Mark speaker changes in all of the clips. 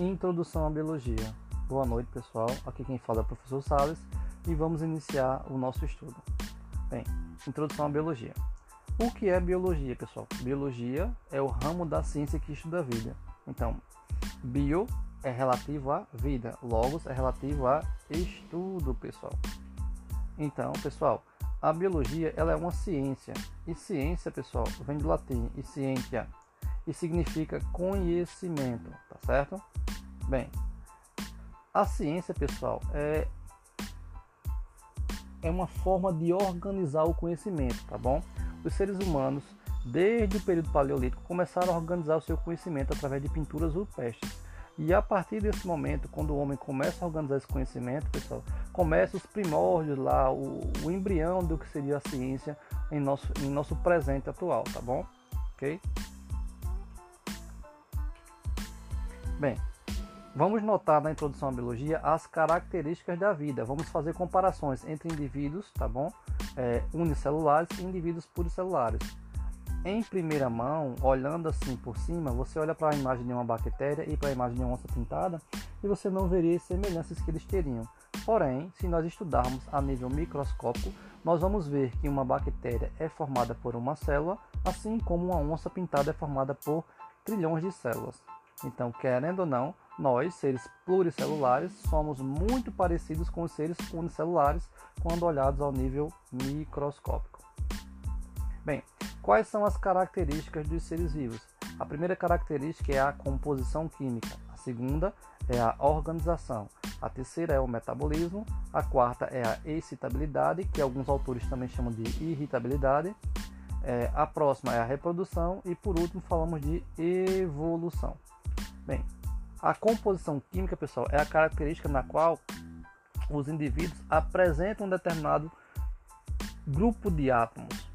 Speaker 1: Introdução à Biologia. Boa noite, pessoal. Aqui quem fala é o professor Salles e vamos iniciar o nosso estudo. Bem, Introdução à Biologia. O que é biologia, pessoal? Biologia é o ramo da ciência que estuda a vida. Então, bio é relativo à vida, logos é relativo a estudo, pessoal. Então, pessoal, a biologia ela é uma ciência. E ciência, pessoal, vem do latim e ciência e significa conhecimento, tá certo? Bem, a ciência, pessoal, é é uma forma de organizar o conhecimento, tá bom? Os seres humanos, desde o período paleolítico, começaram a organizar o seu conhecimento através de pinturas rupestres. E a partir desse momento, quando o homem começa a organizar esse conhecimento, pessoal, começa os primórdios lá, o, o embrião do que seria a ciência em nosso, em nosso presente atual, tá bom? Ok? Bem, vamos notar na introdução à biologia as características da vida. Vamos fazer comparações entre indivíduos, tá bom? É, unicelulares e indivíduos pluricelulares. Em primeira mão, olhando assim por cima, você olha para a imagem de uma bactéria e para a imagem de uma onça pintada e você não veria as semelhanças que eles teriam. Porém, se nós estudarmos a nível microscópico, nós vamos ver que uma bactéria é formada por uma célula, assim como uma onça pintada é formada por trilhões de células. Então, querendo ou não, nós, seres pluricelulares, somos muito parecidos com os seres unicelulares quando olhados ao nível microscópico. Bem, quais são as características dos seres vivos? A primeira característica é a composição química, a segunda é a organização, a terceira é o metabolismo, a quarta é a excitabilidade, que alguns autores também chamam de irritabilidade, é, a próxima é a reprodução e por último falamos de evolução. Bem, a composição química, pessoal, é a característica na qual os indivíduos apresentam um determinado grupo de átomos,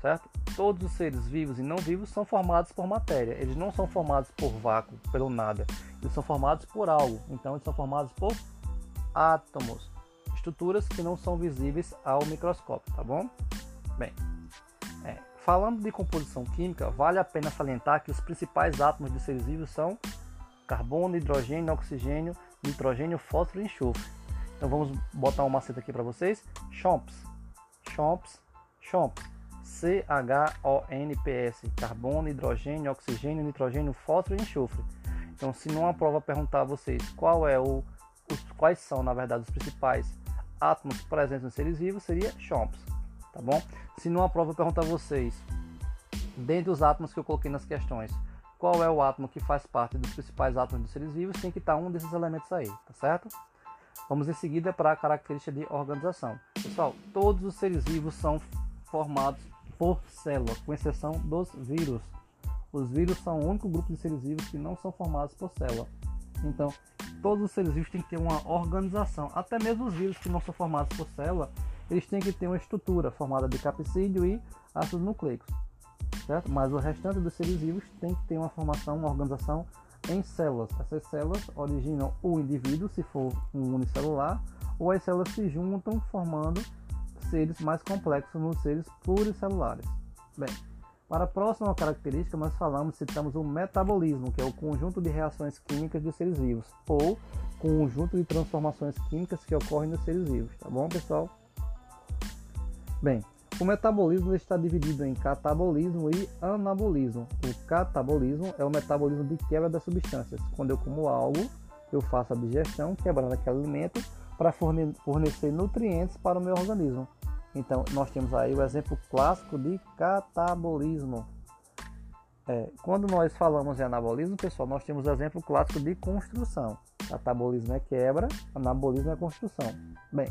Speaker 1: certo? Todos os seres vivos e não vivos são formados por matéria. Eles não são formados por vácuo, pelo nada. Eles são formados por algo. Então, eles são formados por átomos, estruturas que não são visíveis ao microscópio, tá bom? Bem, é, falando de composição química, vale a pena salientar que os principais átomos de seres vivos são carbono, hidrogênio, oxigênio, nitrogênio, fósforo e enxofre. Então vamos botar uma macete aqui para vocês. Chomps, chomps, chomps. C-H-O-N-P-S. Carbono, hidrogênio, oxigênio, nitrogênio, fósforo e enxofre. Então, se numa prova perguntar a vocês qual é o, os, quais são, na verdade, os principais átomos presentes nos seres vivos, seria chomps, tá bom? Se numa prova perguntar a vocês, dentre os átomos que eu coloquei nas questões, qual é o átomo que faz parte dos principais átomos dos seres vivos, tem que estar um desses elementos aí, tá certo? Vamos em seguida para a característica de organização. Pessoal, todos os seres vivos são formados por célula, com exceção dos vírus. Os vírus são o único grupo de seres vivos que não são formados por célula. Então, todos os seres vivos têm que ter uma organização. Até mesmo os vírus que não são formados por célula, eles têm que ter uma estrutura formada de capsídeo e ácidos nucleicos certo? Mas o restante dos seres vivos tem que ter uma formação, uma organização em células. Essas células originam o indivíduo, se for um unicelular, ou as células se juntam formando seres mais complexos nos seres pluricelulares. Bem, para a próxima característica, nós falamos, citamos o metabolismo, que é o conjunto de reações químicas dos seres vivos, ou conjunto de transformações químicas que ocorrem nos seres vivos, tá bom, pessoal? Bem, o metabolismo está dividido em catabolismo e anabolismo. O catabolismo é o metabolismo de quebra das substâncias. Quando eu como algo, eu faço a digestão, quebrando aquele alimento para fornecer nutrientes para o meu organismo. Então, nós temos aí o exemplo clássico de catabolismo. É, quando nós falamos em anabolismo, pessoal, nós temos o exemplo clássico de construção. Catabolismo é quebra, anabolismo é construção. Bem,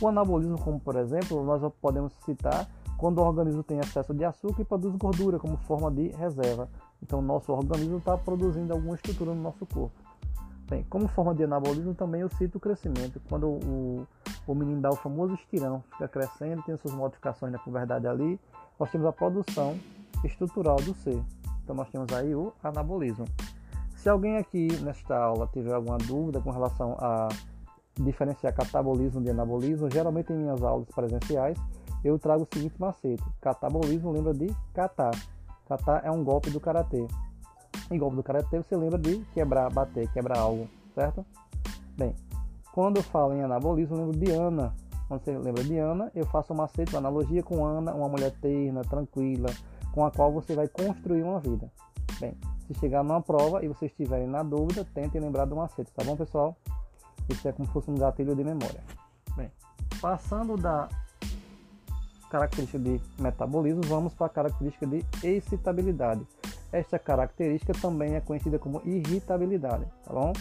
Speaker 1: o anabolismo, como por exemplo, nós podemos citar quando o organismo tem excesso de açúcar e produz gordura como forma de reserva. Então, nosso organismo está produzindo alguma estrutura no nosso corpo. Bem, como forma de anabolismo, também eu cito o crescimento. Quando o, o menino dá o famoso estirão, fica crescendo, tem suas modificações na puberdade ali, nós temos a produção estrutural do ser. Então, nós temos aí o anabolismo. Se alguém aqui nesta aula tiver alguma dúvida com relação a diferenciar catabolismo de anabolismo, geralmente em minhas aulas presenciais eu trago o seguinte macete: catabolismo lembra de kata. Kata é um golpe do karatê. em golpe do karatê, você lembra de quebrar, bater, quebrar algo, certo? Bem, quando eu falo em anabolismo, eu lembro de Ana. Quando você lembra de Ana, eu faço uma macete, uma analogia com Ana, uma mulher terna, tranquila, com a qual você vai construir uma vida. Bem, se chegar numa prova e vocês estiverem na dúvida, tentem lembrar do macete, tá bom, pessoal? Isso é como se fosse um gatilho de memória. Bem, passando da característica de metabolismo, vamos para a característica de excitabilidade. Esta característica também é conhecida como irritabilidade, tá bom?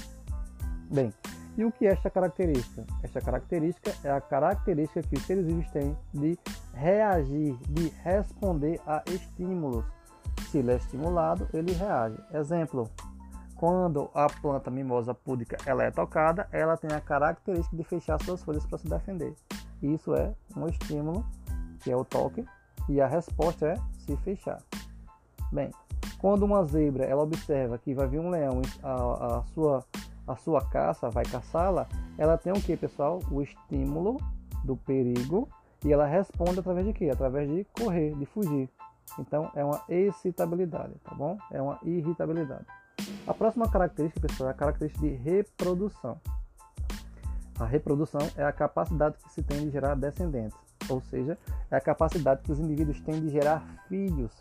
Speaker 1: Bem, e o que é esta característica? Esta característica é a característica que os seres vivos têm de reagir, de responder a estímulos. Se ele é estimulado, ele reage. Exemplo: quando a planta mimosa púdica ela é tocada, ela tem a característica de fechar suas folhas para se defender. Isso é um estímulo, que é o toque, e a resposta é se fechar. Bem, quando uma zebra ela observa que vai vir um leão, a, a sua a sua caça, vai caçá-la, ela tem o que, pessoal? O estímulo do perigo e ela responde através de quê? Através de correr, de fugir. Então é uma excitabilidade, tá bom? É uma irritabilidade. A próxima característica, pessoal, é a característica de reprodução. A reprodução é a capacidade que se tem de gerar descendentes, ou seja, é a capacidade que os indivíduos têm de gerar filhos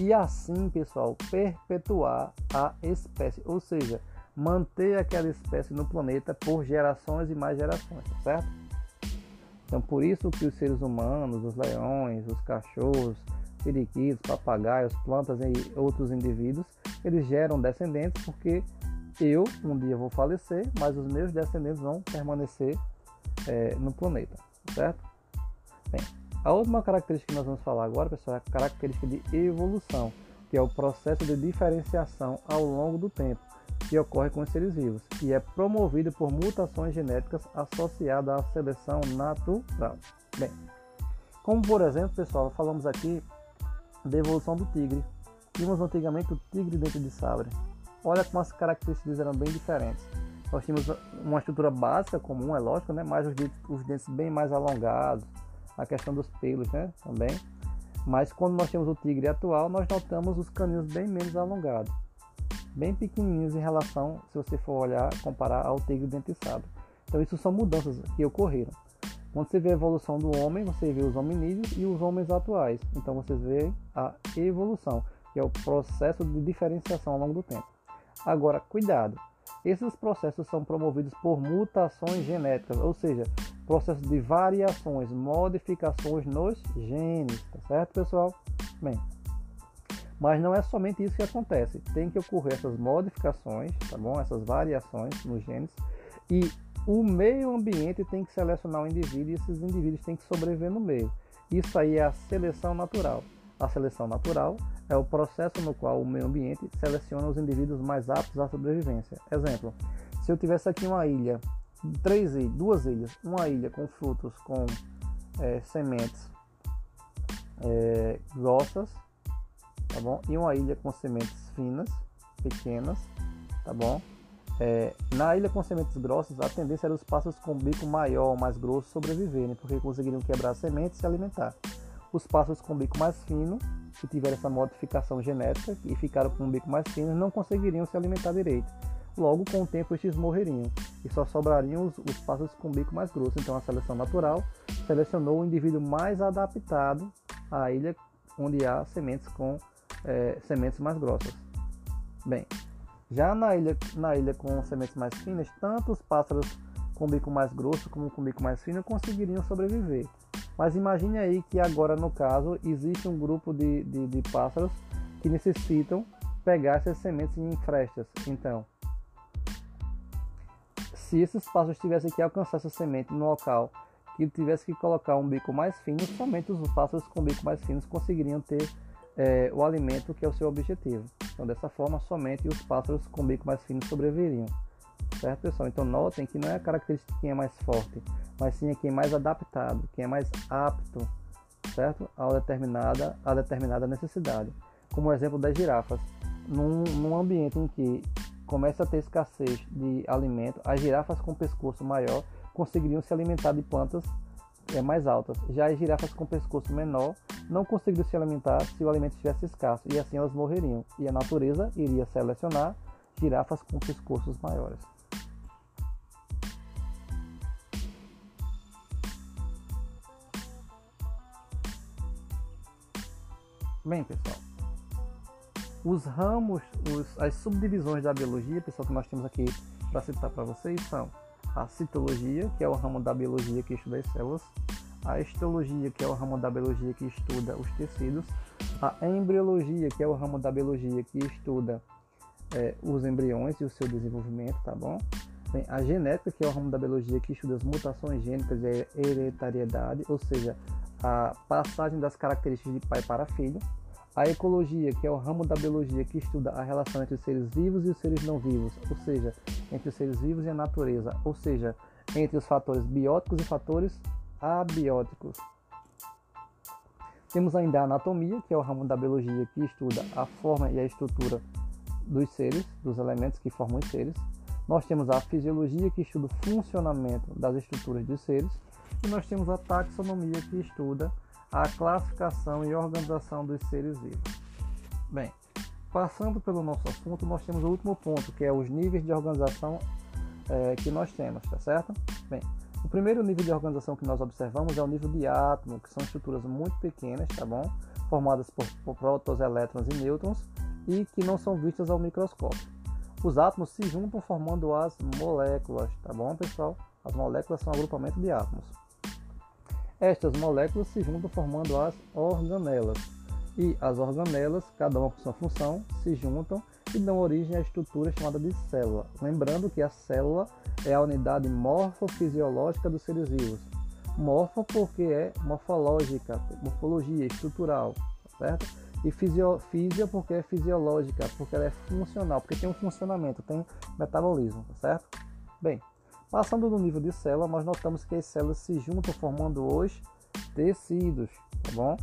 Speaker 1: e assim, pessoal, perpetuar a espécie, ou seja, manter aquela espécie no planeta por gerações e mais gerações, tá certo? Então, por isso que os seres humanos, os leões, os cachorros, periquitos, papagaios, plantas e outros indivíduos, eles geram descendentes porque eu um dia vou falecer, mas os meus descendentes vão permanecer é, no planeta, certo? Bem, a última característica que nós vamos falar agora, pessoal, é a característica de evolução, que é o processo de diferenciação ao longo do tempo que ocorre com os seres vivos e é promovido por mutações genéticas associadas à seleção natural. Bem, como por exemplo, pessoal, falamos aqui da evolução do tigre. Tínhamos antigamente o tigre dentro de sabre. Olha como as características eram bem diferentes. Nós tínhamos uma estrutura básica comum, é lógico, né? mas os dentes, os dentes bem mais alongados, a questão dos pelos né? também. Mas quando nós temos o tigre atual, nós notamos os caninos bem menos alongados bem pequenininhos em relação, se você for olhar, comparar ao tigre dentiçado. Então isso são mudanças que ocorreram. Quando você vê a evolução do homem, você vê os hominídeos e os homens atuais. Então você vê a evolução, que é o processo de diferenciação ao longo do tempo. Agora, cuidado. Esses processos são promovidos por mutações genéticas, ou seja, processos de variações, modificações nos genes, tá certo, pessoal? Bem, mas não é somente isso que acontece. Tem que ocorrer essas modificações, tá bom? Essas variações nos genes e o meio ambiente tem que selecionar o indivíduo e esses indivíduos têm que sobreviver no meio. Isso aí é a seleção natural. A seleção natural é o processo no qual o meio ambiente seleciona os indivíduos mais aptos à sobrevivência. Exemplo: se eu tivesse aqui uma ilha, três ilhas, duas ilhas, uma ilha com frutos com é, sementes é, grossas tá bom? E uma ilha com sementes finas, pequenas, tá bom? É, na ilha com sementes grossas, a tendência era os pássaros com bico maior, mais grosso sobreviverem, porque conseguiriam quebrar as sementes e se alimentar. Os pássaros com bico mais fino, que tiveram essa modificação genética e ficaram com um bico mais fino, não conseguiriam se alimentar direito. Logo, com o tempo, estes morreriam e só sobrariam os, os pássaros com bico mais grosso. Então, a seleção natural selecionou o indivíduo mais adaptado à ilha onde há sementes com é, sementes mais grossas. Bem, já na ilha, na ilha com sementes mais finas, tanto os pássaros com bico mais grosso como com bico mais fino conseguiriam sobreviver. Mas imagine aí que agora, no caso, existe um grupo de, de, de pássaros que necessitam pegar essas sementes em frestas. Então, se esses pássaros tivessem que alcançar essa semente no local que tivesse que colocar um bico mais fino, somente os pássaros com bico mais finos conseguiriam ter é, o alimento que é o seu objetivo. Então, dessa forma, somente os pássaros com bico mais fino sobreviveriam. Certo, pessoal? Então, notem que não é a característica de quem é mais forte, mas sim é quem é mais adaptado, quem é mais apto, certo? A determinada, a determinada necessidade. Como o exemplo das girafas. Num, num ambiente em que começa a ter escassez de alimento, as girafas com pescoço maior conseguiriam se alimentar de plantas é, mais altas. Já as girafas com pescoço menor não conseguiriam se alimentar se o alimento estivesse escasso, e assim elas morreriam. E a natureza iria selecionar girafas com pescoços maiores. Bem, pessoal, os ramos, os, as subdivisões da biologia, pessoal, que nós temos aqui para citar para vocês são a citologia, que é o ramo da biologia que estuda as células, a histologia, que é o ramo da biologia que estuda os tecidos, a embriologia, que é o ramo da biologia que estuda é, os embriões e o seu desenvolvimento, tá bom? A genética, que é o ramo da biologia que estuda as mutações gênicas e a hereditariedade, ou seja, a passagem das características de pai para filho. A ecologia, que é o ramo da biologia que estuda a relação entre os seres vivos e os seres não vivos, ou seja, entre os seres vivos e a natureza, ou seja, entre os fatores bióticos e fatores abióticos. Temos ainda a anatomia, que é o ramo da biologia que estuda a forma e a estrutura dos seres, dos elementos que formam os seres. Nós temos a fisiologia, que estuda o funcionamento das estruturas dos seres. E nós temos a taxonomia, que estuda a classificação e organização dos seres vivos. Bem, passando pelo nosso assunto, nós temos o último ponto, que é os níveis de organização é, que nós temos, tá certo? Bem, o primeiro nível de organização que nós observamos é o nível de átomo, que são estruturas muito pequenas, tá bom? Formadas por, por prótons, elétrons e nêutrons e que não são vistas ao microscópio. Os átomos se juntam formando as moléculas, tá bom, pessoal? As moléculas são um agrupamento de átomos. Estas moléculas se juntam formando as organelas. E as organelas, cada uma com sua função, se juntam e dão origem à estrutura chamada de célula. Lembrando que a célula é a unidade morfofisiológica dos seres vivos. Morfo porque é morfológica, morfologia estrutural, certo? E fisio porque é fisiológica, porque ela é funcional, porque tem um funcionamento, tem metabolismo, certo? Bem, Passando do nível de célula, nós notamos que as células se juntam formando os tecidos, tá bom?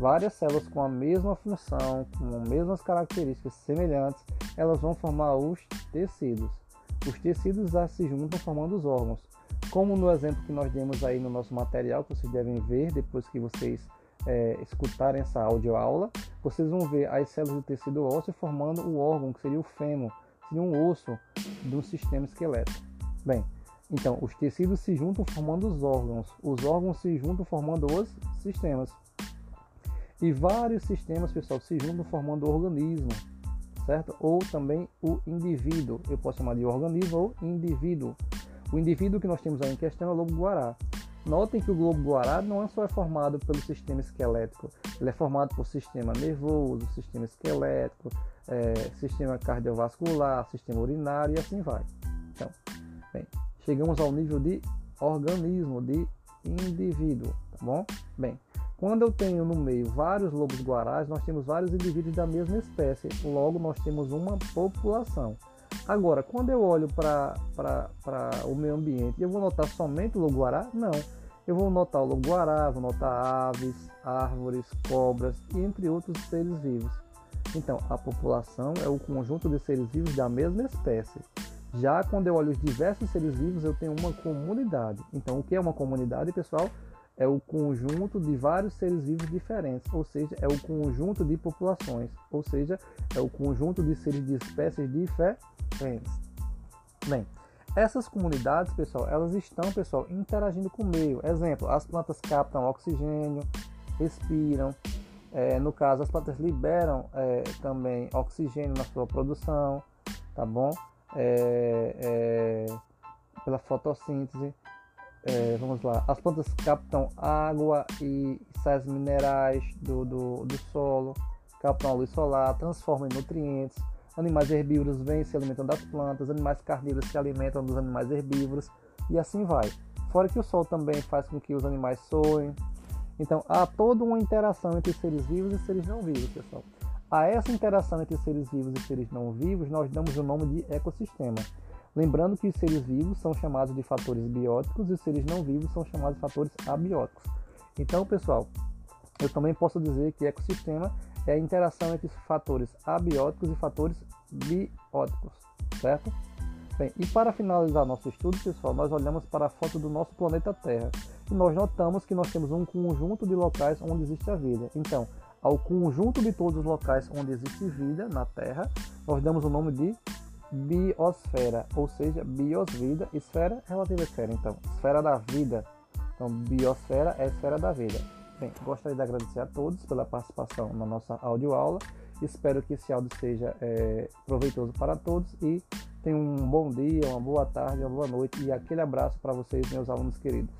Speaker 1: Várias células com a mesma função, com as mesmas características semelhantes, elas vão formar os tecidos. Os tecidos se juntam formando os órgãos. Como no exemplo que nós demos aí no nosso material, que vocês devem ver depois que vocês é, escutarem essa audioaula, vocês vão ver as células do tecido ósseo formando o órgão, que seria o fêmur, seria um osso do sistema esquelético. Bem, então, os tecidos se juntam formando os órgãos, os órgãos se juntam formando os sistemas. E vários sistemas, pessoal, se juntam formando o organismo, certo? Ou também o indivíduo. Eu posso chamar de organismo ou indivíduo. O indivíduo que nós temos aí em questão é o lobo-guará. Notem que o globo-guará não é só é formado pelo sistema esquelético, ele é formado por sistema nervoso, sistema esquelético, é, sistema cardiovascular, sistema urinário e assim vai. Então, bem, chegamos ao nível de organismo, de indivíduo, tá bom? Bem, quando eu tenho no meio vários lobos guarás, nós temos vários indivíduos da mesma espécie, logo nós temos uma população. Agora, quando eu olho para o meio ambiente, eu vou notar somente o lobo guará? Não. Eu vou notar o lobo guará, vou notar aves, árvores, cobras e entre outros seres vivos. Então, a população é o conjunto de seres vivos da mesma espécie. Já quando eu olho os diversos seres vivos, eu tenho uma comunidade. Então, o que é uma comunidade, pessoal? É o conjunto de vários seres vivos diferentes, ou seja, é o conjunto de populações, ou seja, é o conjunto de seres de espécies diferentes. Bem, essas comunidades, pessoal, elas estão, pessoal, interagindo com o meio. Exemplo, as plantas captam oxigênio, respiram. É, no caso, as plantas liberam é, também oxigênio na sua produção, tá bom? é, é, pela fotossíntese. É, vamos lá, as plantas captam água e sais minerais do, do, do solo, captam a luz solar, transformam em nutrientes. Animais herbívoros vêm se alimentando das plantas, animais carnívoros se alimentam dos animais herbívoros e assim vai. Fora que o sol também faz com que os animais soem. Então há toda uma interação entre seres vivos e seres não vivos, pessoal. A essa interação entre seres vivos e seres não vivos, nós damos o nome de ecossistema. Lembrando que os seres vivos são chamados de fatores bióticos e os seres não vivos são chamados de fatores abióticos. Então, pessoal, eu também posso dizer que ecossistema é a interação entre fatores abióticos e fatores bióticos, certo? Bem, e para finalizar nosso estudo, pessoal, nós olhamos para a foto do nosso planeta Terra e nós notamos que nós temos um conjunto de locais onde existe a vida. Então, ao conjunto de todos os locais onde existe vida na Terra, nós damos o nome de biosfera, ou seja, biosvida, esfera relativa à esfera. Então, esfera da vida. Então, biosfera é esfera da vida. Bem, gostaria de agradecer a todos pela participação na nossa audioaula. Espero que esse áudio seja é, proveitoso para todos e tenham um bom dia, uma boa tarde, uma boa noite e aquele abraço para vocês, meus alunos queridos.